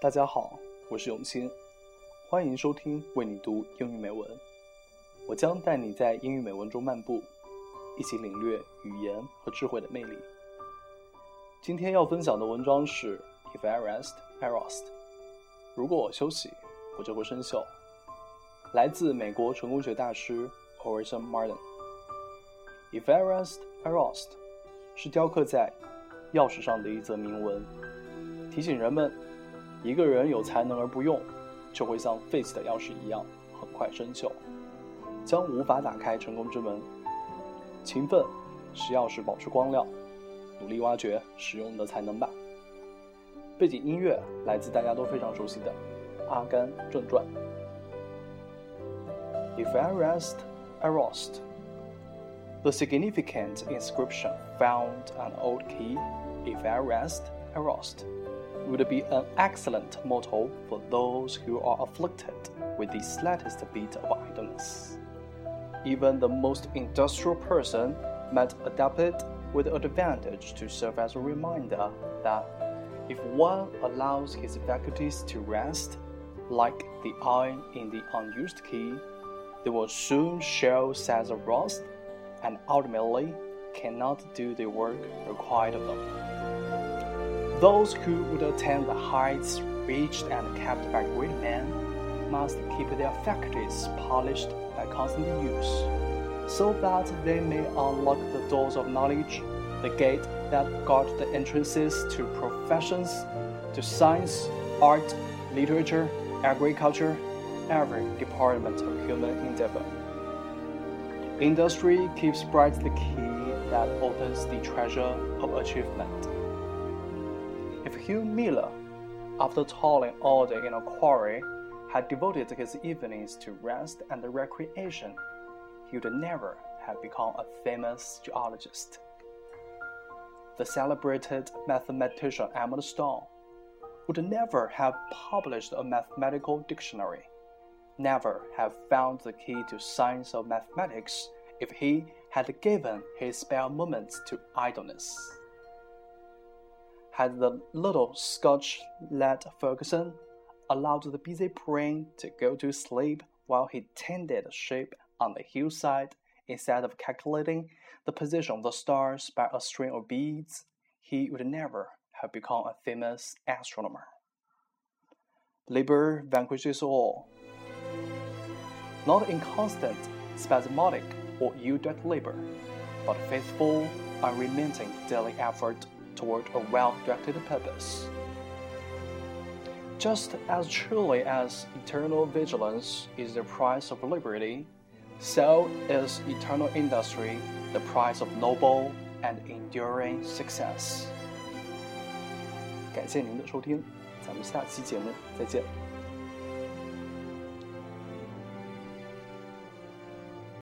大家好，我是永清，欢迎收听为你读英语美文。我将带你在英语美文中漫步，一起领略语言和智慧的魅力。今天要分享的文章是 If I rest, I rust。如果我休息，我就会生锈。来自美国成功学大师 Orison Martin。If I rest, I rust，是雕刻在钥匙上的一则铭文，提醒人们，一个人有才能而不用，就会像废弃的钥匙一样，很快生锈，将无法打开成功之门。勤奋使钥匙保持光亮，努力挖掘使用的才能吧。背景音乐来自大家都非常熟悉的《阿甘正传》。If I rest, I rust. The significant inscription found an old key, If I rest, I rust, would be an excellent motto for those who are afflicted with the slightest bit of idleness. Even the most industrial person might adapt it with advantage to serve as a reminder that if one allows his faculties to rest, like the iron in the unused key, they will soon show signs of rust and ultimately cannot do the work required of them. Those who would attain the heights reached and kept by great men must keep their faculties polished by constant use, so that they may unlock the doors of knowledge, the gate that guard the entrances to professions, to science, art, literature, agriculture, every department of human endeavor. Industry keeps bright the key that opens the treasure of achievement. Hugh Miller, after toiling all day in a quarry, had devoted his evenings to rest and recreation, he would never have become a famous geologist. The celebrated mathematician Edmund Stone would never have published a mathematical dictionary never have found the key to science of mathematics if he had given his spare moments to idleness. Had the little Scotch lad Ferguson allowed the busy brain to go to sleep while he tended sheep on the hillside. Instead of calculating the position of the stars by a string of beads, he would never have become a famous astronomer. Labor vanquishes all. Not inconstant, spasmodic, or ill-direct labor, but faithful, unremitting daily effort toward a well-directed purpose. Just as truly as eternal vigilance is the price of liberty, so is eternal industry the price of noble and enduring success. 感谢您的收听，咱们下期节目再见。